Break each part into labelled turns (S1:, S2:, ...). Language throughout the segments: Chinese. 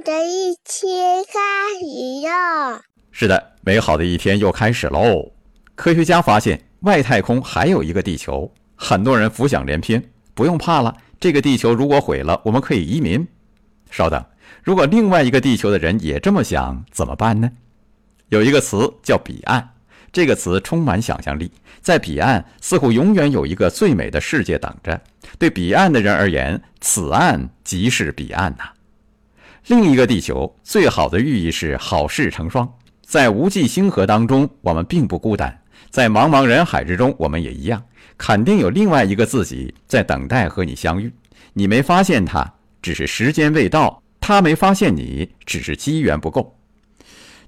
S1: 的一天开始了。
S2: 是的，美好的一天又开始喽。科学家发现外太空还有一个地球，很多人浮想联翩。不用怕了，这个地球如果毁了，我们可以移民。稍等，如果另外一个地球的人也这么想，怎么办呢？有一个词叫“彼岸”，这个词充满想象力。在彼岸，似乎永远有一个最美的世界等着。对彼岸的人而言，此岸即是彼岸呐。另一个地球，最好的寓意是好事成双。在无际星河当中，我们并不孤单；在茫茫人海之中，我们也一样。肯定有另外一个自己在等待和你相遇。你没发现他，只是时间未到；他没发现你，只是机缘不够。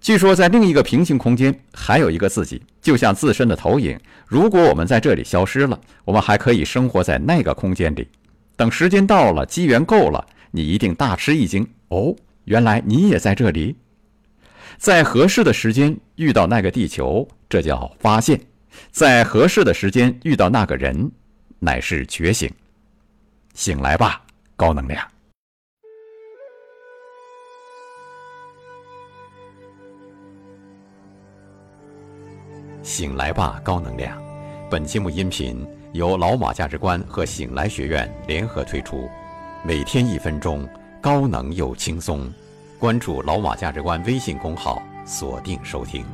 S2: 据说，在另一个平行空间，还有一个自己，就像自身的投影。如果我们在这里消失了，我们还可以生活在那个空间里。等时间到了，机缘够了，你一定大吃一惊。哦，原来你也在这里，在合适的时间遇到那个地球，这叫发现；在合适的时间遇到那个人，乃是觉醒。醒来吧，高能量。醒来吧，高能量！本节目音频由老马价值观和醒来学院联合推出，每天一分钟，高能又轻松。关注老马价值观微信公号，锁定收听。